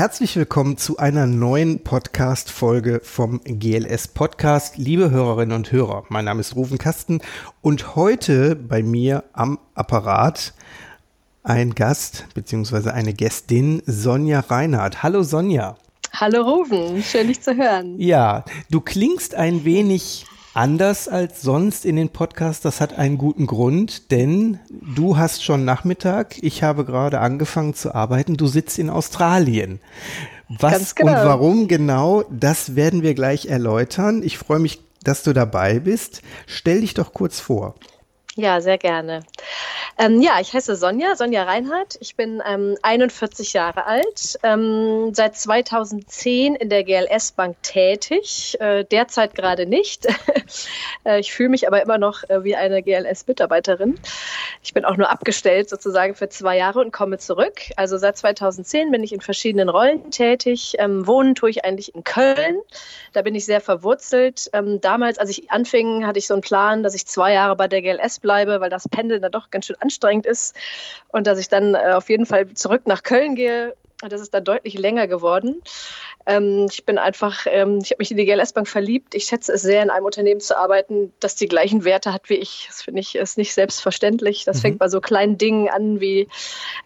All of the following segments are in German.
Herzlich willkommen zu einer neuen Podcast-Folge vom GLS Podcast. Liebe Hörerinnen und Hörer, mein Name ist Rufen Kasten und heute bei mir am Apparat ein Gast bzw. eine Gästin, Sonja Reinhardt. Hallo Sonja. Hallo Rufen, schön dich zu hören. Ja, du klingst ein wenig anders als sonst in den Podcast. Das hat einen guten Grund, denn du hast schon Nachmittag. Ich habe gerade angefangen zu arbeiten. Du sitzt in Australien. Was genau. und warum genau, das werden wir gleich erläutern. Ich freue mich, dass du dabei bist. Stell dich doch kurz vor. Ja, sehr gerne. Ähm, ja, ich heiße Sonja, Sonja Reinhardt. Ich bin ähm, 41 Jahre alt, ähm, seit 2010 in der GLS Bank tätig, äh, derzeit gerade nicht. äh, ich fühle mich aber immer noch äh, wie eine GLS-Mitarbeiterin. Ich bin auch nur abgestellt sozusagen für zwei Jahre und komme zurück. Also seit 2010 bin ich in verschiedenen Rollen tätig. Ähm, wohnen tue ich eigentlich in Köln. Da bin ich sehr verwurzelt. Ähm, damals, als ich anfing, hatte ich so einen Plan, dass ich zwei Jahre bei der GLS bleibe, weil das Pendeln da doch ganz schön anstrengend ist und dass ich dann äh, auf jeden Fall zurück nach Köln gehe. Das ist dann deutlich länger geworden. Ähm, ich bin einfach, ähm, ich habe mich in die GLS Bank verliebt. Ich schätze es sehr, in einem Unternehmen zu arbeiten, das die gleichen Werte hat wie ich. Das finde ich ist nicht selbstverständlich. Das mhm. fängt bei so kleinen Dingen an wie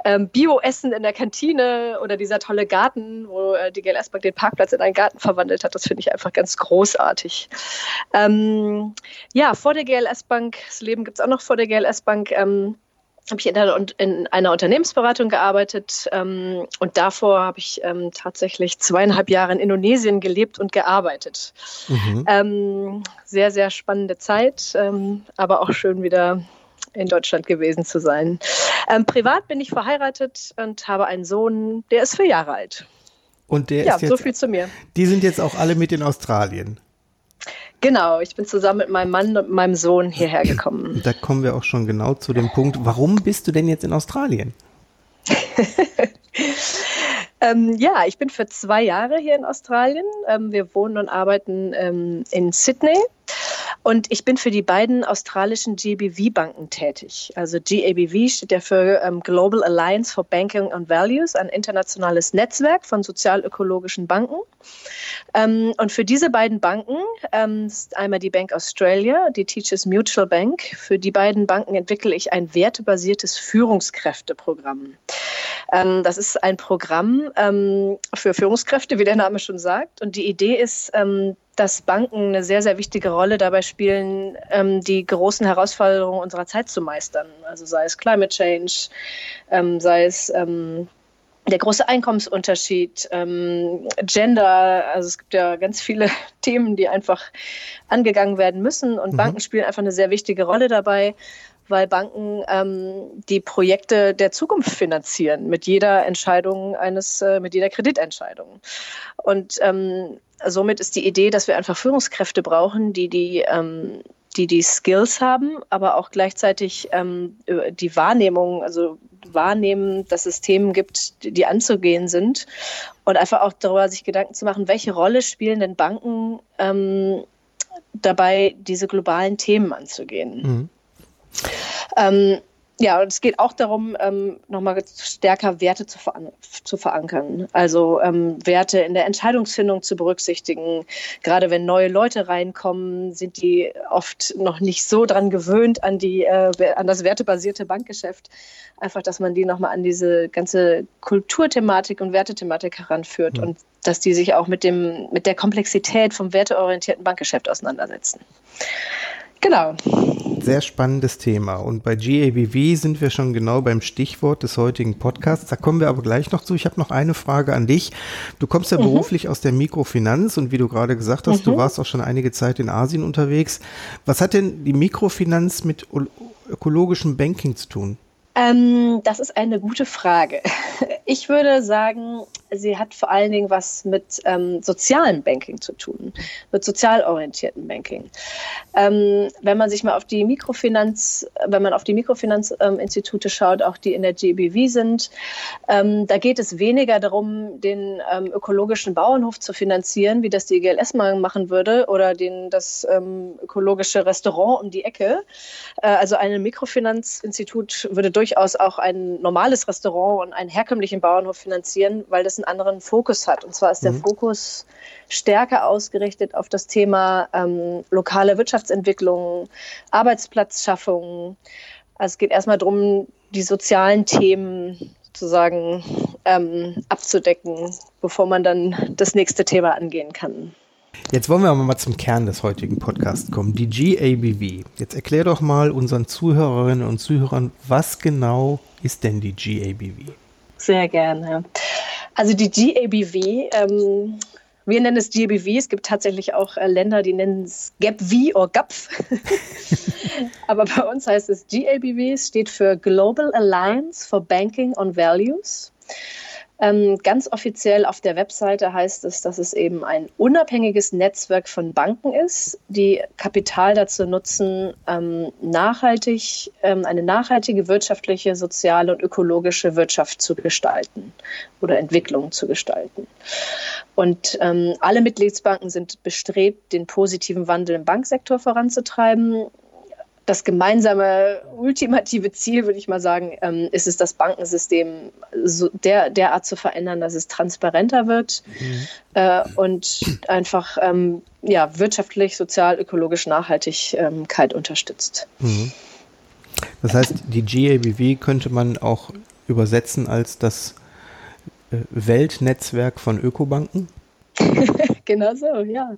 ähm, Bio-Essen in der Kantine oder dieser tolle Garten, wo äh, die GLS Bank den Parkplatz in einen Garten verwandelt hat. Das finde ich einfach ganz großartig. Ähm, ja, vor der GLS Bank, das Leben gibt es auch noch vor der GLS Bank. Ähm, habe ich in einer, in einer, Unternehmensberatung gearbeitet ähm, und davor habe ich ähm, tatsächlich zweieinhalb Jahre in Indonesien gelebt und gearbeitet. Mhm. Ähm, sehr, sehr spannende Zeit, ähm, aber auch schön wieder in Deutschland gewesen zu sein. Ähm, privat bin ich verheiratet und habe einen Sohn, der ist vier Jahre alt. Und der ja, ist jetzt, so viel zu mir. Die sind jetzt auch alle mit in Australien. Genau, ich bin zusammen mit meinem Mann und meinem Sohn hierher gekommen. Da kommen wir auch schon genau zu dem Punkt, warum bist du denn jetzt in Australien? ähm, ja, ich bin für zwei Jahre hier in Australien. Ähm, wir wohnen und arbeiten ähm, in Sydney. Und ich bin für die beiden australischen GBV-Banken tätig. Also GABV steht ja für ähm, Global Alliance for Banking and Values, ein internationales Netzwerk von sozialökologischen Banken. Ähm, und für diese beiden Banken, ähm, ist einmal die Bank Australia, die Teachers Mutual Bank, für die beiden Banken entwickle ich ein wertebasiertes Führungskräfteprogramm. Ähm, das ist ein Programm ähm, für Führungskräfte, wie der Name schon sagt. Und die Idee ist, ähm, dass Banken eine sehr, sehr wichtige Rolle dabei spielen, ähm, die großen Herausforderungen unserer Zeit zu meistern. Also sei es Climate Change, ähm, sei es ähm, der große Einkommensunterschied, ähm, Gender, also es gibt ja ganz viele Themen, die einfach angegangen werden müssen und mhm. Banken spielen einfach eine sehr wichtige Rolle dabei weil Banken ähm, die Projekte der Zukunft finanzieren mit jeder Entscheidung eines, äh, mit jeder Kreditentscheidung. Und ähm, somit ist die Idee, dass wir einfach Führungskräfte brauchen, die die, ähm, die, die Skills haben, aber auch gleichzeitig ähm, die Wahrnehmung, also wahrnehmen, dass es Themen gibt, die, anzugehen sind und einfach auch darüber sich Gedanken zu machen, welche Rolle spielen denn Banken ähm, dabei, diese globalen Themen anzugehen. Mhm. Ähm, ja, und es geht auch darum, ähm, nochmal stärker Werte zu, veran zu verankern. Also ähm, Werte in der Entscheidungsfindung zu berücksichtigen. Gerade wenn neue Leute reinkommen, sind die oft noch nicht so dran gewöhnt an, die, äh, an das wertebasierte Bankgeschäft. Einfach, dass man die nochmal an diese ganze Kulturthematik und Wertethematik heranführt mhm. und dass die sich auch mit, dem, mit der Komplexität vom werteorientierten Bankgeschäft auseinandersetzen. Genau. Sehr spannendes Thema. Und bei GABV sind wir schon genau beim Stichwort des heutigen Podcasts. Da kommen wir aber gleich noch zu. Ich habe noch eine Frage an dich. Du kommst ja mhm. beruflich aus der Mikrofinanz und wie du gerade gesagt hast, mhm. du warst auch schon einige Zeit in Asien unterwegs. Was hat denn die Mikrofinanz mit ökologischem Banking zu tun? Ähm, das ist eine gute Frage. Ich würde sagen, sie hat vor allen Dingen was mit ähm, sozialem Banking zu tun, mit sozial orientierten Banking. Ähm, wenn man sich mal auf die Mikrofinanz, wenn man auf die Mikrofinanzinstitute schaut, auch die in der GBV sind, ähm, da geht es weniger darum, den ähm, ökologischen Bauernhof zu finanzieren, wie das die GLS mal machen würde, oder den, das ähm, ökologische Restaurant um die Ecke. Äh, also ein Mikrofinanzinstitut würde durchaus auch ein normales Restaurant und ein herkömmliches wirtschaftlichen Bauernhof finanzieren, weil das einen anderen Fokus hat. Und zwar ist der mhm. Fokus stärker ausgerichtet auf das Thema ähm, lokale Wirtschaftsentwicklung, Arbeitsplatzschaffung. Also es geht erstmal darum, die sozialen Themen sozusagen ähm, abzudecken, bevor man dann das nächste Thema angehen kann. Jetzt wollen wir aber mal zum Kern des heutigen Podcasts kommen, die GABV. Jetzt erklär doch mal unseren Zuhörerinnen und Zuhörern, was genau ist denn die GABV? Sehr gerne. Also die GABV, ähm, wir nennen es GABV, es gibt tatsächlich auch äh, Länder, die nennen es GAPV oder GAPF. aber bei uns heißt es GABV, es steht für Global Alliance for Banking on Values. Ähm, ganz offiziell auf der Webseite heißt es, dass es eben ein unabhängiges Netzwerk von Banken ist, die Kapital dazu nutzen, ähm, nachhaltig, ähm, eine nachhaltige wirtschaftliche, soziale und ökologische Wirtschaft zu gestalten oder Entwicklung zu gestalten. Und ähm, alle Mitgliedsbanken sind bestrebt, den positiven Wandel im Banksektor voranzutreiben das gemeinsame ultimative Ziel, würde ich mal sagen, ähm, ist es, das Bankensystem so der, derart zu verändern, dass es transparenter wird mhm. äh, und einfach ähm, ja, wirtschaftlich, sozial, ökologisch Nachhaltigkeit unterstützt. Mhm. Das heißt, die GABW könnte man auch übersetzen als das äh, Weltnetzwerk von Ökobanken? genau so, ja.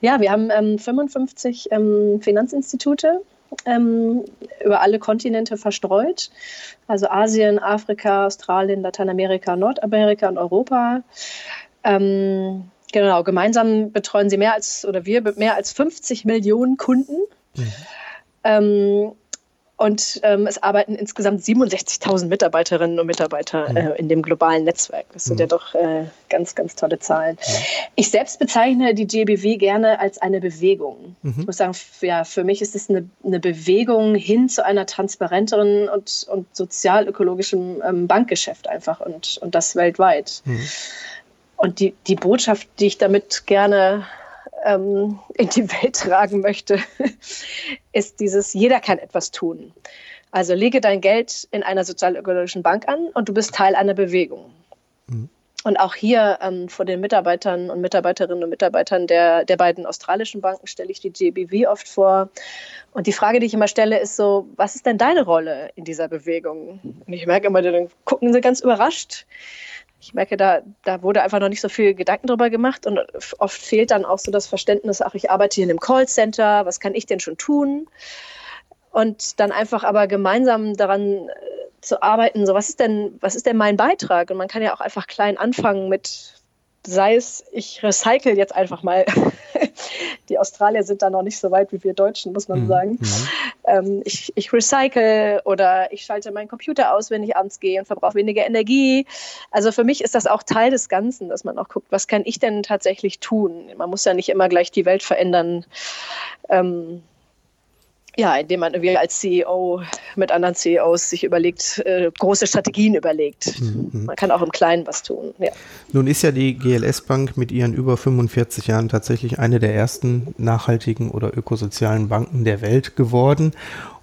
Ja, wir haben ähm, 55 ähm, Finanzinstitute ähm, über alle Kontinente verstreut. Also Asien, Afrika, Australien, Lateinamerika, Nordamerika und Europa. Ähm, genau, gemeinsam betreuen sie mehr als, oder wir mehr als 50 Millionen Kunden. Mhm. Ähm, und ähm, es arbeiten insgesamt 67.000 Mitarbeiterinnen und Mitarbeiter mhm. äh, in dem globalen Netzwerk. Das sind mhm. ja doch äh, ganz, ganz tolle Zahlen. Mhm. Ich selbst bezeichne die GBW gerne als eine Bewegung. Mhm. Ich muss sagen, ja, für mich ist es eine, eine Bewegung hin zu einer transparenteren und, und sozial-ökologischen ähm, Bankgeschäft einfach und, und das weltweit. Mhm. Und die, die Botschaft, die ich damit gerne ähm, in die Welt tragen möchte, ist dieses, jeder kann etwas tun. Also lege dein Geld in einer sozialökologischen Bank an und du bist Teil einer Bewegung. Mhm. Und auch hier ähm, vor den Mitarbeitern und Mitarbeiterinnen und Mitarbeitern der, der beiden australischen Banken stelle ich die JBV oft vor. Und die Frage, die ich immer stelle, ist so, was ist denn deine Rolle in dieser Bewegung? Und ich merke immer, dann gucken sie ganz überrascht ich merke, da, da wurde einfach noch nicht so viel Gedanken drüber gemacht und oft fehlt dann auch so das Verständnis, ach, ich arbeite hier in einem Callcenter, was kann ich denn schon tun? Und dann einfach aber gemeinsam daran äh, zu arbeiten, so was ist denn, was ist denn mein Beitrag? Und man kann ja auch einfach klein anfangen mit sei es, ich recycle jetzt einfach mal. Die Australier sind da noch nicht so weit wie wir Deutschen, muss man mhm. sagen. Mhm. Ähm, ich, ich recycle oder ich schalte meinen Computer aus, wenn ich abends gehe und verbrauche weniger Energie. Also für mich ist das auch Teil des Ganzen, dass man auch guckt, was kann ich denn tatsächlich tun? Man muss ja nicht immer gleich die Welt verändern. Ähm, ja, indem man irgendwie als CEO mit anderen CEOs sich überlegt, äh, große Strategien überlegt. Mhm. Man kann auch im Kleinen was tun. Ja. Nun ist ja die GLS Bank mit ihren über 45 Jahren tatsächlich eine der ersten nachhaltigen oder ökosozialen Banken der Welt geworden.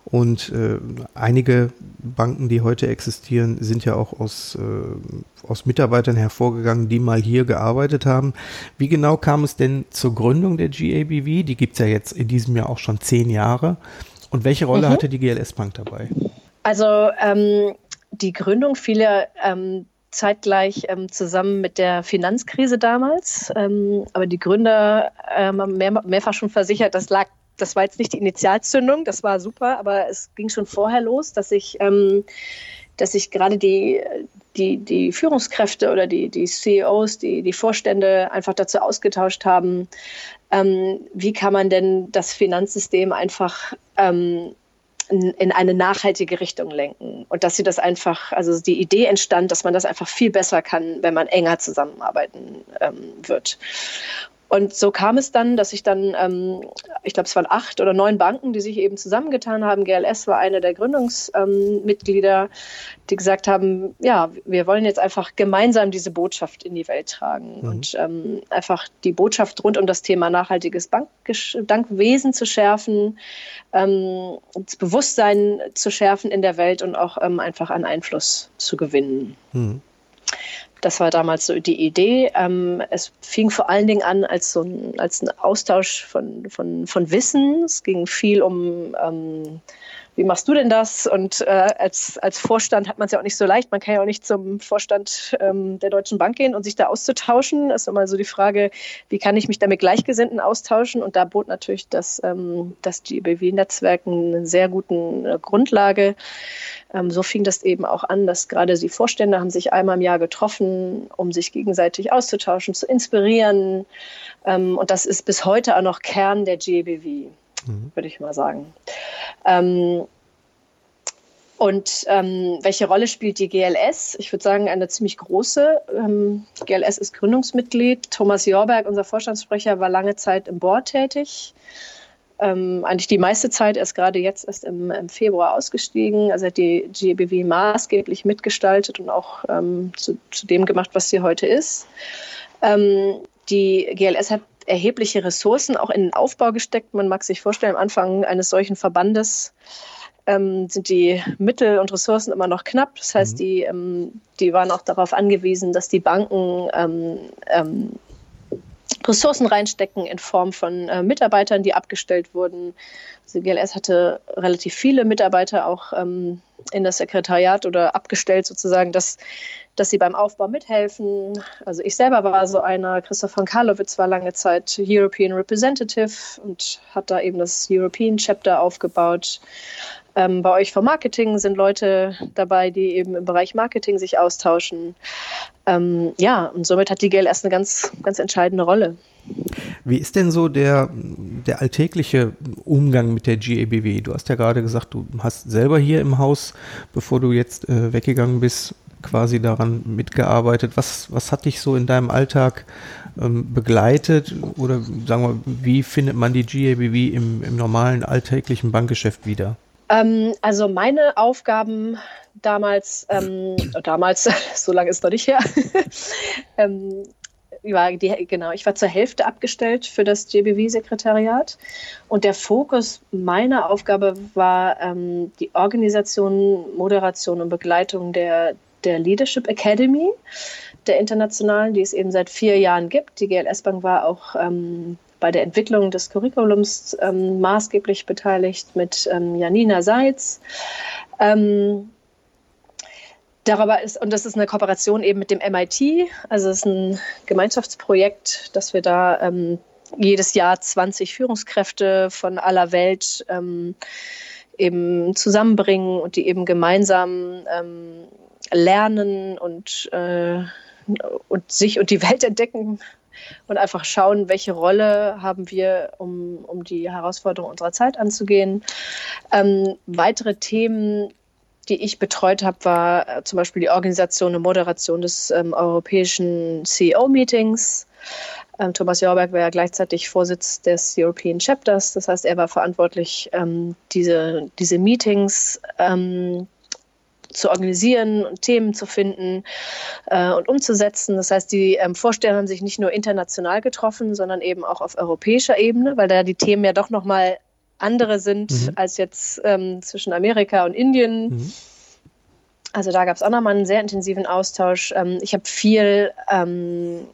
Und äh, einige Banken, die heute existieren, sind ja auch aus, äh, aus Mitarbeitern hervorgegangen, die mal hier gearbeitet haben. Wie genau kam es denn zur Gründung der GABV? Die gibt es ja jetzt in diesem Jahr auch schon zehn Jahre. Und welche Rolle mhm. hatte die GLS Bank dabei? Also ähm, die Gründung fiel ja ähm, zeitgleich ähm, zusammen mit der Finanzkrise damals. Ähm, aber die Gründer ähm, haben mehr, mehrfach schon versichert, das lag das war jetzt nicht die Initialzündung, das war super, aber es ging schon vorher los, dass ich, ähm, dass ich gerade die, die, die Führungskräfte oder die, die CEOs, die, die Vorstände einfach dazu ausgetauscht haben, ähm, wie kann man denn das Finanzsystem einfach ähm, in, in, eine nachhaltige Richtung lenken. Und dass sie das einfach, also die Idee entstand, dass man das einfach viel besser kann, wenn man enger zusammenarbeiten ähm, wird. Und so kam es dann, dass ich dann, ähm, ich glaube, es waren acht oder neun Banken, die sich eben zusammengetan haben. GLS war eine der Gründungsmitglieder, ähm, die gesagt haben, ja, wir wollen jetzt einfach gemeinsam diese Botschaft in die Welt tragen mhm. und ähm, einfach die Botschaft rund um das Thema nachhaltiges Bankwesen zu schärfen, ähm, das Bewusstsein zu schärfen in der Welt und auch ähm, einfach an Einfluss zu gewinnen. Mhm. Das war damals so die Idee. Ähm, es fing vor allen Dingen an als so ein, als ein Austausch von, von, von Wissen. Es ging viel um ähm, wie machst du denn das? Und äh, als, als Vorstand hat man es ja auch nicht so leicht. Man kann ja auch nicht zum Vorstand ähm, der Deutschen Bank gehen und sich da auszutauschen. Das ist immer so die Frage, wie kann ich mich da mit Gleichgesinnten austauschen? Und da bot natürlich das, ähm, das GBW-Netzwerk eine sehr gute äh, Grundlage. Ähm, so fing das eben auch an, dass gerade die Vorstände haben sich einmal im Jahr getroffen, um sich gegenseitig auszutauschen, zu inspirieren. Ähm, und das ist bis heute auch noch Kern der GBW mhm. würde ich mal sagen. Ähm, und ähm, welche Rolle spielt die GLS? Ich würde sagen, eine ziemlich große. Ähm, GLS ist Gründungsmitglied. Thomas Jorberg, unser Vorstandssprecher, war lange Zeit im Board tätig. Ähm, eigentlich die meiste Zeit, er ist gerade jetzt erst im, im, Februar ausgestiegen. Also hat die GBW maßgeblich mitgestaltet und auch ähm, zu, zu, dem gemacht, was sie heute ist. Ähm, die GLS hat erhebliche Ressourcen auch in den Aufbau gesteckt. Man mag sich vorstellen, am Anfang eines solchen Verbandes ähm, sind die Mittel und Ressourcen immer noch knapp. Das heißt, mhm. die, ähm, die waren auch darauf angewiesen, dass die Banken ähm, ähm Ressourcen reinstecken in Form von äh, Mitarbeitern, die abgestellt wurden. Also GLS hatte relativ viele Mitarbeiter auch ähm, in das Sekretariat oder abgestellt sozusagen, dass, dass sie beim Aufbau mithelfen. Also ich selber war so einer, Christoph von Karlowitz war lange Zeit European Representative und hat da eben das European Chapter aufgebaut. Ähm, bei euch vom Marketing sind Leute dabei, die eben im Bereich Marketing sich austauschen. Ähm, ja, und somit hat die GLS eine ganz, ganz entscheidende Rolle. Wie ist denn so der, der alltägliche Umgang mit der GABW? Du hast ja gerade gesagt, du hast selber hier im Haus, bevor du jetzt äh, weggegangen bist, quasi daran mitgearbeitet. Was, was hat dich so in deinem Alltag ähm, begleitet? Oder sagen wir, wie findet man die GABW im, im normalen alltäglichen Bankgeschäft wieder? Ähm, also meine Aufgaben damals, ähm, damals, so lange ist noch nicht her, ähm, war die, genau, ich war zur Hälfte abgestellt für das JBW-Sekretariat und der Fokus meiner Aufgabe war ähm, die Organisation, Moderation und Begleitung der, der Leadership Academy der internationalen, die es eben seit vier Jahren gibt. Die GLS Bank war auch ähm, bei der Entwicklung des Curriculums ähm, maßgeblich beteiligt mit ähm, Janina Seitz. Ähm, darüber ist, und das ist eine Kooperation eben mit dem MIT, also es ist ein Gemeinschaftsprojekt, dass wir da ähm, jedes Jahr 20 Führungskräfte von aller Welt ähm, eben zusammenbringen und die eben gemeinsam ähm, lernen und, äh, und sich und die Welt entdecken und einfach schauen, welche Rolle haben wir, um, um die Herausforderungen unserer Zeit anzugehen. Ähm, weitere Themen, die ich betreut habe, war äh, zum Beispiel die Organisation und Moderation des ähm, europäischen CEO-Meetings. Ähm, Thomas Jorberg war ja gleichzeitig Vorsitz des European Chapters. Das heißt, er war verantwortlich, ähm, diese, diese Meetings ähm, zu organisieren und Themen zu finden äh, und umzusetzen. Das heißt, die ähm, Vorsteher haben sich nicht nur international getroffen, sondern eben auch auf europäischer Ebene, weil da die Themen ja doch nochmal andere sind mhm. als jetzt ähm, zwischen Amerika und Indien. Mhm. Also da gab es auch nochmal einen sehr intensiven Austausch. Ähm, ich habe viel ähm,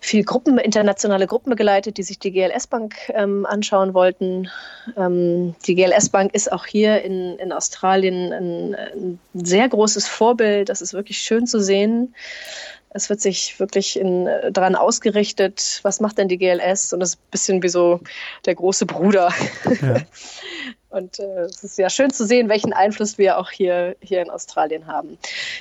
viel Gruppen, internationale Gruppen begleitet, die sich die GLS Bank ähm, anschauen wollten. Ähm, die GLS Bank ist auch hier in, in Australien ein, ein, sehr großes Vorbild. Das ist wirklich schön zu sehen. Es wird sich wirklich in, daran ausgerichtet, was macht denn die GLS? Und das ist ein bisschen wie so der große Bruder. Ja. Und äh, es ist ja schön zu sehen, welchen Einfluss wir auch hier, hier in Australien haben.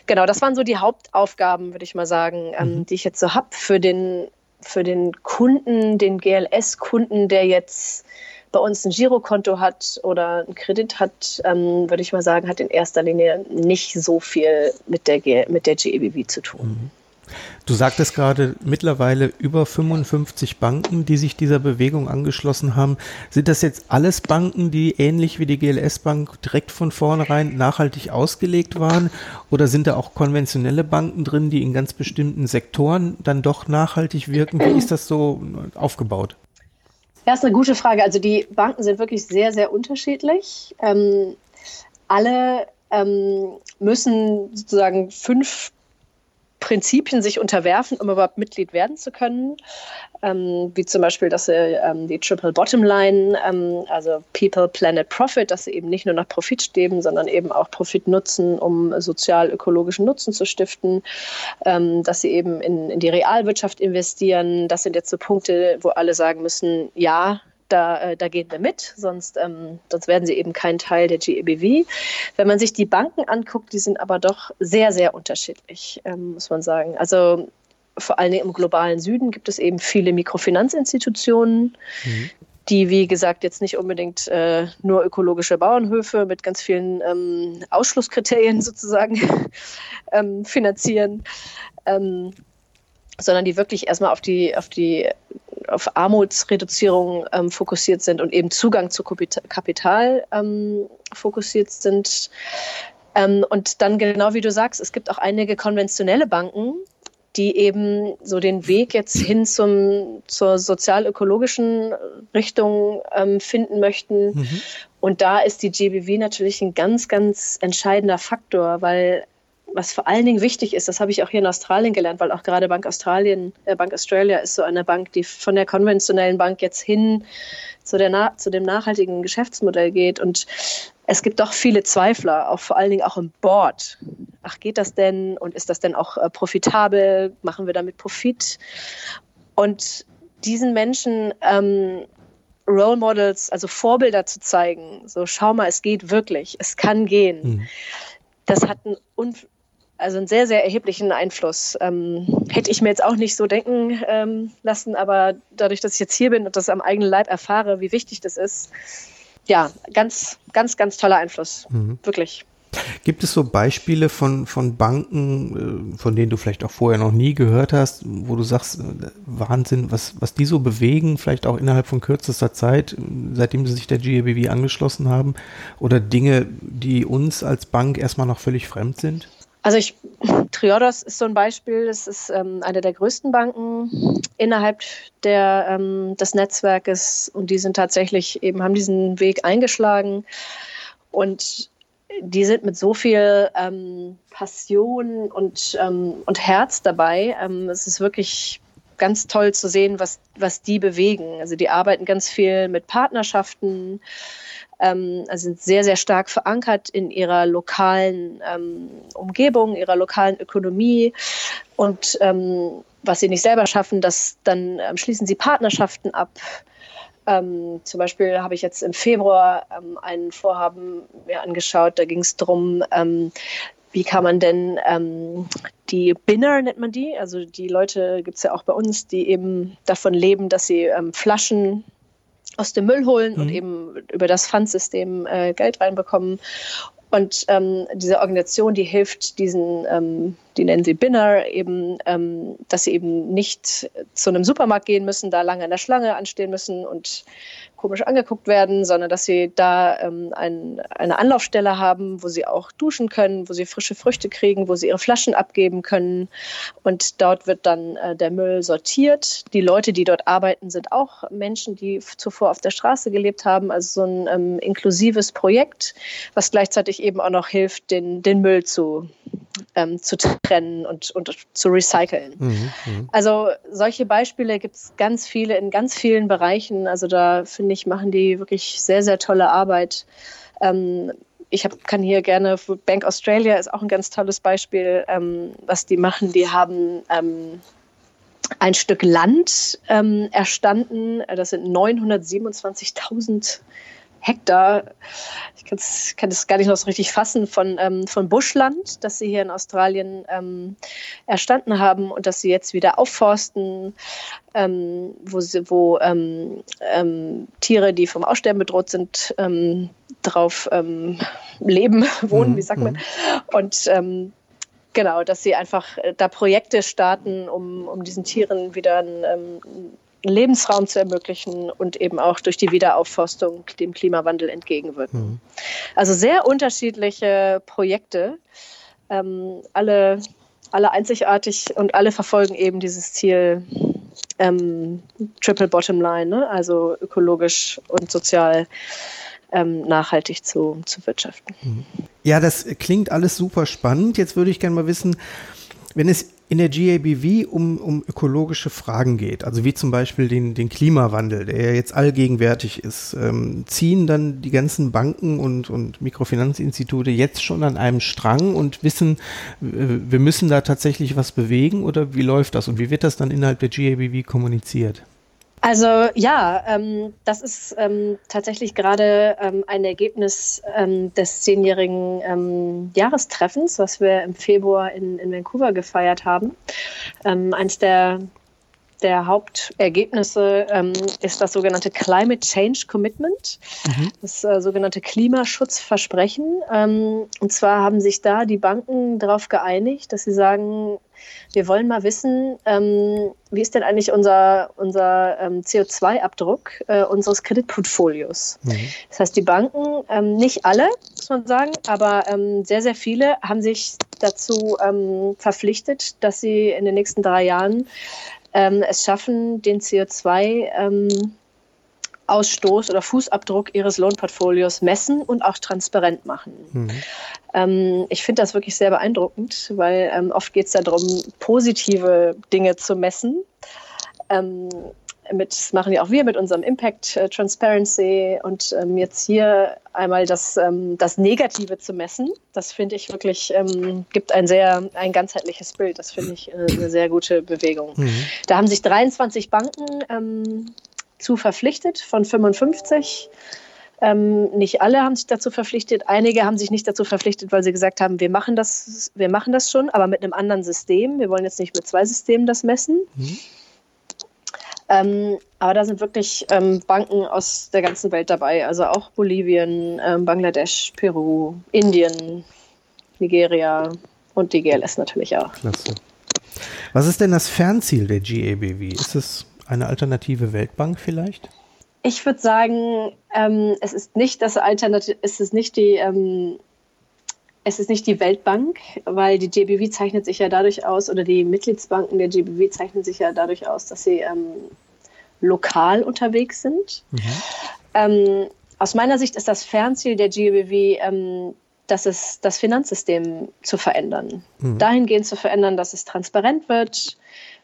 Genau, das waren so die Hauptaufgaben, würde ich mal sagen, ähm, mhm. die ich jetzt so habe für den, für den Kunden, den GLS-Kunden, der jetzt bei uns ein Girokonto hat oder einen Kredit hat, ähm, würde ich mal sagen, hat in erster Linie nicht so viel mit der, G mit der GEBW zu tun. Mhm. Du sagtest gerade mittlerweile über 55 Banken, die sich dieser Bewegung angeschlossen haben. Sind das jetzt alles Banken, die ähnlich wie die GLS Bank direkt von vornherein nachhaltig ausgelegt waren? Oder sind da auch konventionelle Banken drin, die in ganz bestimmten Sektoren dann doch nachhaltig wirken? Wie ist das so aufgebaut? Das ist eine gute Frage. Also die Banken sind wirklich sehr, sehr unterschiedlich. Ähm, alle ähm, müssen sozusagen fünf Prinzipien sich unterwerfen, um überhaupt Mitglied werden zu können. Ähm, wie zum Beispiel, dass sie ähm, die Triple Bottom Line, ähm, also People, Planet, Profit, dass sie eben nicht nur nach Profit streben, sondern eben auch Profit nutzen, um sozial-ökologischen Nutzen zu stiften, ähm, dass sie eben in, in die Realwirtschaft investieren. Das sind jetzt so Punkte, wo alle sagen müssen, ja, da, äh, da gehen wir mit, sonst, ähm, sonst werden sie eben kein Teil der GEBW. Wenn man sich die Banken anguckt, die sind aber doch sehr, sehr unterschiedlich, ähm, muss man sagen. Also vor allen Dingen im globalen Süden gibt es eben viele Mikrofinanzinstitutionen, mhm. die, wie gesagt, jetzt nicht unbedingt äh, nur ökologische Bauernhöfe mit ganz vielen ähm, Ausschlusskriterien sozusagen ähm, finanzieren, ähm, sondern die wirklich erstmal auf die, auf die auf Armutsreduzierung ähm, fokussiert sind und eben Zugang zu Kapital ähm, fokussiert sind. Ähm, und dann genau wie du sagst, es gibt auch einige konventionelle Banken, die eben so den Weg jetzt hin zum, zur sozial-ökologischen Richtung ähm, finden möchten. Mhm. Und da ist die GBW natürlich ein ganz, ganz entscheidender Faktor, weil was vor allen Dingen wichtig ist, das habe ich auch hier in Australien gelernt, weil auch gerade Bank Australien, äh, Bank Australia ist so eine Bank, die von der konventionellen Bank jetzt hin zu, der zu dem nachhaltigen Geschäftsmodell geht. Und es gibt doch viele Zweifler, auch vor allen Dingen auch im Board. Ach, geht das denn? Und ist das denn auch äh, profitabel? Machen wir damit Profit? Und diesen Menschen ähm, Role Models, also Vorbilder zu zeigen, so schau mal, es geht wirklich, es kann gehen. Mhm. Das hat einen also einen sehr, sehr erheblichen Einfluss. Ähm, hätte ich mir jetzt auch nicht so denken ähm, lassen, aber dadurch, dass ich jetzt hier bin und das am eigenen Leib erfahre, wie wichtig das ist, ja, ganz, ganz, ganz toller Einfluss. Mhm. Wirklich. Gibt es so Beispiele von, von Banken, äh, von denen du vielleicht auch vorher noch nie gehört hast, wo du sagst, äh, Wahnsinn, was, was die so bewegen, vielleicht auch innerhalb von kürzester Zeit, seitdem sie sich der GABW angeschlossen haben, oder Dinge, die uns als Bank erstmal noch völlig fremd sind? Also ich, Triodos ist so ein Beispiel, das ist ähm, eine der größten Banken innerhalb der, ähm, des Netzwerkes und die sind tatsächlich eben, haben diesen Weg eingeschlagen und die sind mit so viel ähm, Passion und, ähm, und Herz dabei. Ähm, es ist wirklich ganz toll zu sehen, was, was die bewegen. Also die arbeiten ganz viel mit Partnerschaften, ähm, sind sehr, sehr stark verankert in ihrer lokalen ähm, Umgebung, ihrer lokalen Ökonomie und ähm, was sie nicht selber schaffen, das dann ähm, schließen sie Partnerschaften ab. Ähm, zum Beispiel habe ich jetzt im Februar ähm, ein Vorhaben mir angeschaut, da ging es darum, wie kann man denn ähm, die Binner, nennt man die, also die Leute gibt es ja auch bei uns, die eben davon leben, dass sie ähm, Flaschen aus dem Müll holen mhm. und eben über das Pfandsystem äh, Geld reinbekommen. Und ähm, diese Organisation, die hilft diesen, ähm, die nennen sie Binner, eben, ähm, dass sie eben nicht zu einem Supermarkt gehen müssen, da lange in der Schlange anstehen müssen und komisch angeguckt werden, sondern dass sie da ähm, ein, eine Anlaufstelle haben, wo sie auch duschen können, wo sie frische Früchte kriegen, wo sie ihre Flaschen abgeben können. Und dort wird dann äh, der Müll sortiert. Die Leute, die dort arbeiten, sind auch Menschen, die zuvor auf der Straße gelebt haben. Also so ein ähm, inklusives Projekt, was gleichzeitig eben auch noch hilft, den, den Müll zu ähm, zu trennen und, und zu recyceln. Mhm, mhm. also solche Beispiele gibt es ganz viele in ganz vielen Bereichen. Also da finde ich, machen die wirklich sehr, sehr tolle Arbeit. Ähm, ich hab, kann hier gerne, Bank Australia ist auch ein ganz tolles Beispiel, ähm, was die machen. Die haben ähm, ein Stück Land ähm, erstanden. Das sind 927.000 Hektar, ich kann das gar nicht noch so richtig fassen, von, ähm, von Buschland, das sie hier in Australien ähm, erstanden haben und das sie jetzt wieder aufforsten, ähm, wo, sie, wo ähm, ähm, Tiere, die vom Aussterben bedroht sind, ähm, drauf leben, wohnen, wie sagt man. Mhm. Und Genau, dass sie einfach äh, da Projekte starten, um, um diesen Tieren wieder ein, Lebensraum zu ermöglichen und eben auch durch die Wiederaufforstung dem Klimawandel entgegenwirken. Mhm. Also sehr unterschiedliche Projekte, ähm, alle, alle einzigartig und alle verfolgen eben dieses Ziel ähm, Triple Bottom Line, ne? also ökologisch und sozial ähm, nachhaltig zu, zu wirtschaften. Mhm. Ja, das klingt alles super spannend. Jetzt würde ich gerne mal wissen, wenn es in der GABV um, um ökologische Fragen geht, also wie zum Beispiel den, den Klimawandel, der ja jetzt allgegenwärtig ist, ähm, ziehen dann die ganzen Banken und, und Mikrofinanzinstitute jetzt schon an einem Strang und wissen, wir müssen da tatsächlich was bewegen oder wie läuft das und wie wird das dann innerhalb der GABV kommuniziert? Also ja, ähm, das ist ähm, tatsächlich gerade ähm, ein Ergebnis ähm, des zehnjährigen ähm, Jahrestreffens, was wir im Februar in, in Vancouver gefeiert haben. Ähm, eins der der Hauptergebnisse ähm, ist das sogenannte Climate Change Commitment, mhm. das äh, sogenannte Klimaschutzversprechen. Ähm, und zwar haben sich da die Banken darauf geeinigt, dass sie sagen, wir wollen mal wissen, ähm, wie ist denn eigentlich unser, unser ähm, CO2-Abdruck äh, unseres Kreditportfolios? Mhm. Das heißt, die Banken, ähm, nicht alle, muss man sagen, aber ähm, sehr, sehr viele haben sich dazu ähm, verpflichtet, dass sie in den nächsten drei Jahren ähm, es schaffen, den CO2 ähm, Ausstoß oder Fußabdruck ihres Lohnportfolios messen und auch transparent machen. Mhm. Ähm, ich finde das wirklich sehr beeindruckend, weil ähm, oft geht es darum, positive Dinge zu messen. Mit, das machen ja auch wir mit unserem Impact äh, Transparency und ähm, jetzt hier einmal das, ähm, das Negative zu messen, das finde ich wirklich, ähm, gibt ein sehr, ein ganzheitliches Bild. Das finde ich äh, eine sehr gute Bewegung. Mhm. Da haben sich 23 Banken ähm, zu verpflichtet von 55. Ähm, nicht alle haben sich dazu verpflichtet. Einige haben sich nicht dazu verpflichtet, weil sie gesagt haben, wir machen das, wir machen das schon, aber mit einem anderen System. Wir wollen jetzt nicht mit zwei Systemen das messen. Mhm. Ähm, aber da sind wirklich ähm, Banken aus der ganzen Welt dabei, also auch Bolivien, ähm, Bangladesch, Peru, Indien, Nigeria und die GLS natürlich auch. Klasse. Was ist denn das Fernziel der GABW? Ist es eine alternative Weltbank vielleicht? Ich würde sagen, ähm, es ist nicht das Alternative, es ist nicht die ähm, es ist nicht die Weltbank, weil die GBW zeichnet sich ja dadurch aus, oder die Mitgliedsbanken der GBW zeichnen sich ja dadurch aus, dass sie ähm, lokal unterwegs sind. Mhm. Ähm, aus meiner Sicht ist das Fernziel der GBW, ähm, dass es das Finanzsystem zu verändern. Mhm. Dahingehend zu verändern, dass es transparent wird,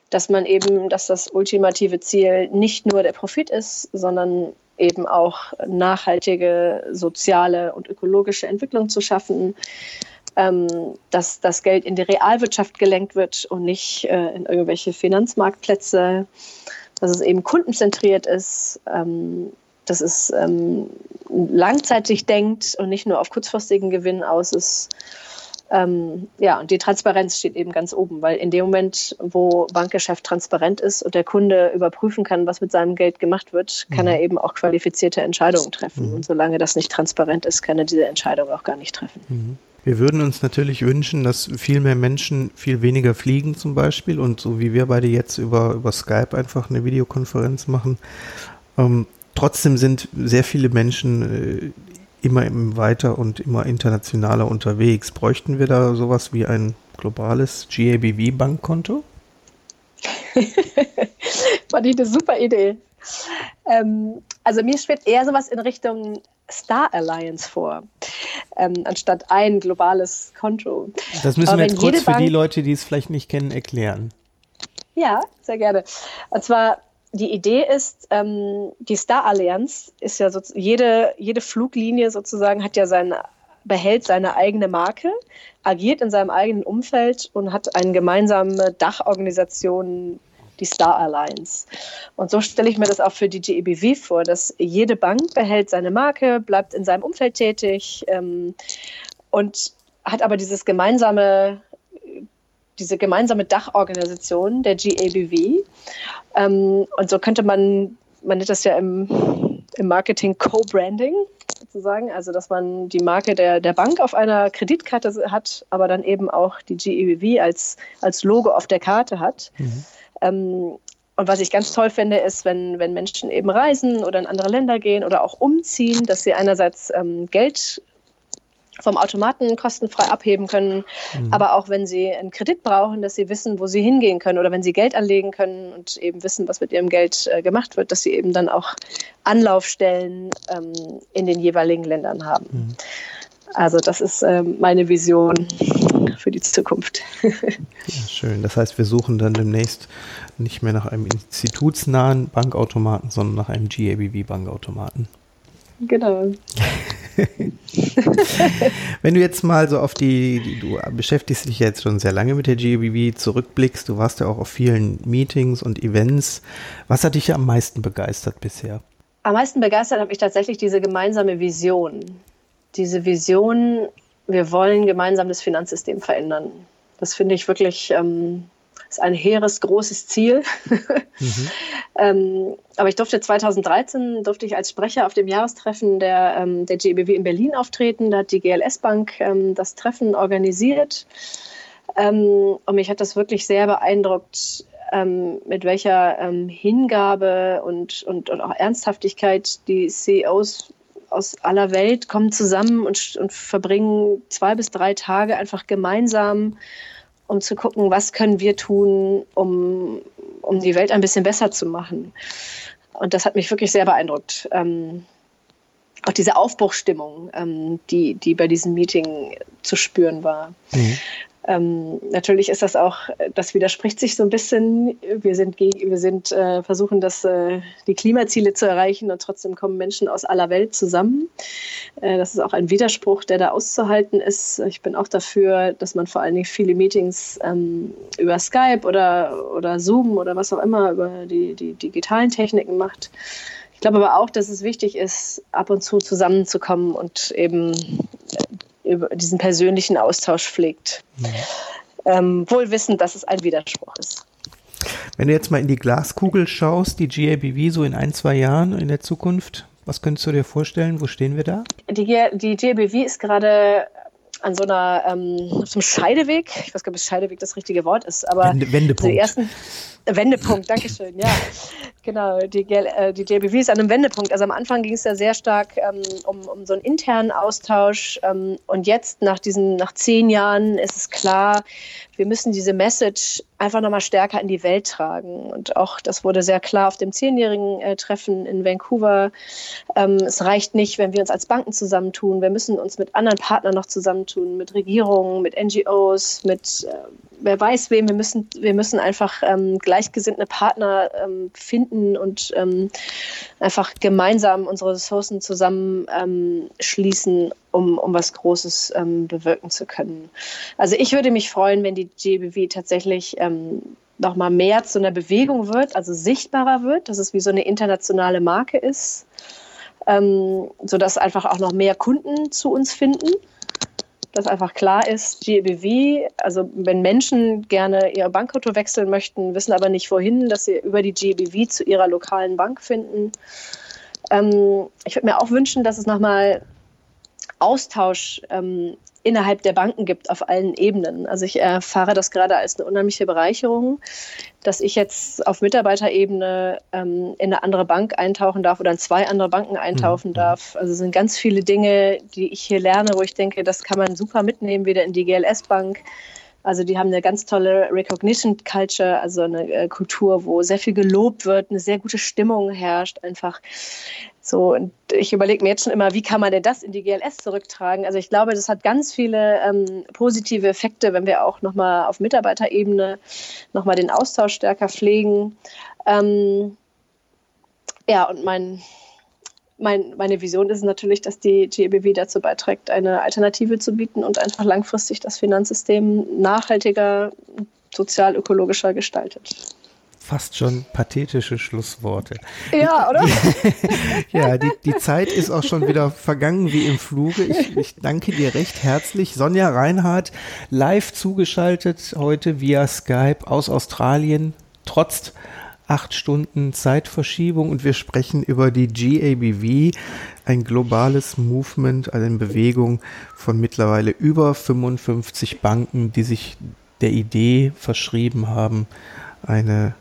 dass man eben, dass das ultimative Ziel nicht nur der Profit ist, sondern eben auch nachhaltige soziale und ökologische Entwicklung zu schaffen, ähm, dass das Geld in die Realwirtschaft gelenkt wird und nicht äh, in irgendwelche Finanzmarktplätze, dass es eben kundenzentriert ist, ähm, dass es ähm, langzeitig denkt und nicht nur auf kurzfristigen Gewinn aus ist. Ähm, ja, und die Transparenz steht eben ganz oben, weil in dem Moment, wo Bankgeschäft transparent ist und der Kunde überprüfen kann, was mit seinem Geld gemacht wird, kann mhm. er eben auch qualifizierte Entscheidungen treffen. Mhm. Und solange das nicht transparent ist, kann er diese Entscheidung auch gar nicht treffen. Mhm. Wir würden uns natürlich wünschen, dass viel mehr Menschen viel weniger fliegen zum Beispiel und so wie wir beide jetzt über, über Skype einfach eine Videokonferenz machen. Ähm, trotzdem sind sehr viele Menschen äh, immer weiter und immer internationaler unterwegs. Bräuchten wir da sowas wie ein globales GABV-Bankkonto? Fand ich eine super Idee. Ähm, also mir schwebt eher sowas in Richtung Star Alliance vor, ähm, anstatt ein globales Konto. Das müssen Aber wir jetzt kurz für die Leute, die es vielleicht nicht kennen, erklären. Ja, sehr gerne. Und zwar die Idee ist, ähm, die Star Allianz ist ja so, jede, jede Fluglinie sozusagen hat ja seine, behält seine eigene Marke, agiert in seinem eigenen Umfeld und hat eine gemeinsame Dachorganisation, die Star Alliance. Und so stelle ich mir das auch für die GEBW vor, dass jede Bank behält seine Marke, bleibt in seinem Umfeld tätig ähm, und hat aber dieses gemeinsame diese gemeinsame Dachorganisation der GABV. Ähm, und so könnte man, man nennt das ja im, im Marketing Co-Branding sozusagen, also dass man die Marke der, der Bank auf einer Kreditkarte hat, aber dann eben auch die GABV als, als Logo auf der Karte hat. Mhm. Ähm, und was ich ganz toll finde, ist, wenn, wenn Menschen eben reisen oder in andere Länder gehen oder auch umziehen, dass sie einerseits ähm, Geld vom Automaten kostenfrei abheben können, mhm. aber auch wenn sie einen Kredit brauchen, dass sie wissen, wo sie hingehen können oder wenn sie Geld anlegen können und eben wissen, was mit ihrem Geld äh, gemacht wird, dass sie eben dann auch Anlaufstellen ähm, in den jeweiligen Ländern haben. Mhm. Also das ist äh, meine Vision für die Zukunft. ja, schön. Das heißt, wir suchen dann demnächst nicht mehr nach einem institutsnahen Bankautomaten, sondern nach einem GABV-Bankautomaten. Genau. Wenn du jetzt mal so auf die, du beschäftigst dich jetzt schon sehr lange mit der GABV, zurückblickst, du warst ja auch auf vielen Meetings und Events. Was hat dich am meisten begeistert bisher? Am meisten begeistert habe ich tatsächlich diese gemeinsame Vision. Diese Vision, wir wollen gemeinsam das Finanzsystem verändern. Das finde ich wirklich ähm, ist ein hehres, großes Ziel. mhm. ähm, aber ich durfte 2013 durfte ich als Sprecher auf dem Jahrestreffen der, ähm, der GBW in Berlin auftreten. Da hat die GLS Bank ähm, das Treffen organisiert. Ähm, und mich hat das wirklich sehr beeindruckt, ähm, mit welcher ähm, Hingabe und, und, und auch Ernsthaftigkeit die CEOs aus aller Welt kommen zusammen und, und verbringen zwei bis drei Tage einfach gemeinsam um zu gucken, was können wir tun, um, um die Welt ein bisschen besser zu machen. Und das hat mich wirklich sehr beeindruckt. Ähm, auch diese Aufbruchstimmung, ähm, die, die bei diesem Meeting zu spüren war. Mhm. Ähm, natürlich ist das auch, das widerspricht sich so ein bisschen. Wir sind, wir sind äh, versuchen, das, äh, die Klimaziele zu erreichen und trotzdem kommen Menschen aus aller Welt zusammen. Äh, das ist auch ein Widerspruch, der da auszuhalten ist. Ich bin auch dafür, dass man vor allen Dingen viele Meetings ähm, über Skype oder, oder Zoom oder was auch immer über die, die digitalen Techniken macht. Ich glaube aber auch, dass es wichtig ist, ab und zu zusammenzukommen und eben über diesen persönlichen Austausch pflegt. Mhm. Ähm, wohl wissend, dass es ein Widerspruch ist. Wenn du jetzt mal in die Glaskugel schaust, die GABV so in ein, zwei Jahren in der Zukunft, was könntest du dir vorstellen? Wo stehen wir da? Die, die GABV ist gerade an so einer ähm, auf so einem Scheideweg. Ich weiß gar nicht, ob Scheideweg das richtige Wort ist, aber Wende, Wendepunkt. Die ersten, Wendepunkt, Dankeschön, ja. Genau, die, äh, die JBV ist an einem Wendepunkt. Also am Anfang ging es ja sehr stark ähm, um, um so einen internen Austausch. Ähm, und jetzt, nach diesen, nach zehn Jahren, ist es klar, wir müssen diese Message einfach nochmal stärker in die Welt tragen. Und auch das wurde sehr klar auf dem zehnjährigen äh, Treffen in Vancouver. Ähm, es reicht nicht, wenn wir uns als Banken zusammentun. Wir müssen uns mit anderen Partnern noch zusammentun, mit Regierungen, mit NGOs, mit äh, wer weiß wem. Wir müssen, wir müssen einfach ähm, gleichgesinnte Partner ähm, finden und ähm, einfach gemeinsam unsere Ressourcen zusammenschließen, ähm, um, um was Großes ähm, bewirken zu können. Also ich würde mich freuen, wenn die GBW tatsächlich ähm, noch mal mehr zu einer Bewegung wird, also sichtbarer wird, dass es wie so eine internationale Marke ist, ähm, sodass einfach auch noch mehr Kunden zu uns finden. Dass einfach klar ist, GBW, also wenn Menschen gerne ihr Bankkonto wechseln möchten, wissen aber nicht wohin, dass sie über die GBW zu ihrer lokalen Bank finden. Ähm, ich würde mir auch wünschen, dass es nochmal Austausch ähm, innerhalb der Banken gibt auf allen Ebenen. Also ich erfahre das gerade als eine unheimliche Bereicherung, dass ich jetzt auf Mitarbeiterebene ähm, in eine andere Bank eintauchen darf oder in zwei andere Banken eintauchen mhm. darf. Also es sind ganz viele Dinge, die ich hier lerne, wo ich denke, das kann man super mitnehmen, wieder in die GLS-Bank. Also die haben eine ganz tolle Recognition Culture, also eine äh, Kultur, wo sehr viel gelobt wird, eine sehr gute Stimmung herrscht, einfach so, und ich überlege mir jetzt schon immer, wie kann man denn das in die GLS zurücktragen? Also ich glaube, das hat ganz viele ähm, positive Effekte, wenn wir auch nochmal auf Mitarbeiterebene nochmal den Austausch stärker pflegen. Ähm, ja, und mein, mein, meine Vision ist natürlich, dass die GEBW dazu beiträgt, eine Alternative zu bieten und einfach langfristig das Finanzsystem nachhaltiger, sozial-ökologischer gestaltet fast schon pathetische Schlussworte. Ja, oder? ja, die, die Zeit ist auch schon wieder vergangen wie im Fluge. Ich, ich danke dir recht herzlich. Sonja Reinhardt, live zugeschaltet heute via Skype aus Australien, trotz acht Stunden Zeitverschiebung und wir sprechen über die GABV, ein globales Movement, eine Bewegung von mittlerweile über 55 Banken, die sich der Idee verschrieben haben, eine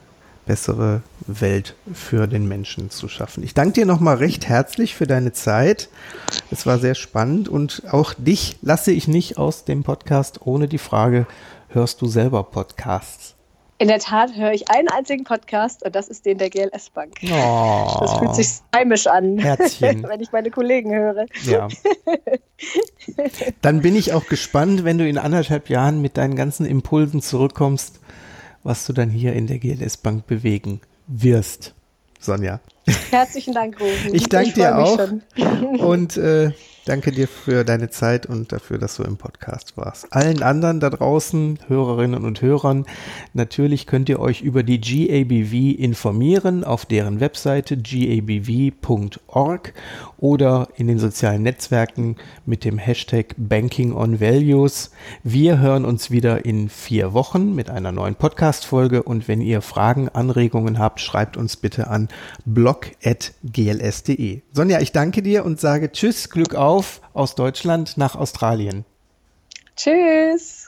bessere Welt für den Menschen zu schaffen. Ich danke dir nochmal recht herzlich für deine Zeit. Es war sehr spannend und auch dich lasse ich nicht aus dem Podcast ohne die Frage, hörst du selber Podcasts? In der Tat höre ich einen einzigen Podcast und das ist den der GLS Bank. Oh, das fühlt sich heimisch an, Herzchen. wenn ich meine Kollegen höre. Ja. Dann bin ich auch gespannt, wenn du in anderthalb Jahren mit deinen ganzen Impulsen zurückkommst, was du dann hier in der GLS Bank bewegen wirst. Sonja. Herzlichen Dank, Rufen. Ich danke dir auch. Und äh, Danke dir für deine Zeit und dafür, dass du im Podcast warst. Allen anderen da draußen, Hörerinnen und Hörern, natürlich könnt ihr euch über die GABV informieren auf deren Webseite gabv.org oder in den sozialen Netzwerken mit dem Hashtag Banking on Values. Wir hören uns wieder in vier Wochen mit einer neuen Podcast-Folge und wenn ihr Fragen, Anregungen habt, schreibt uns bitte an blog.gls.de. Sonja, ich danke dir und sage Tschüss, Glück auf aus Deutschland nach Australien. Tschüss.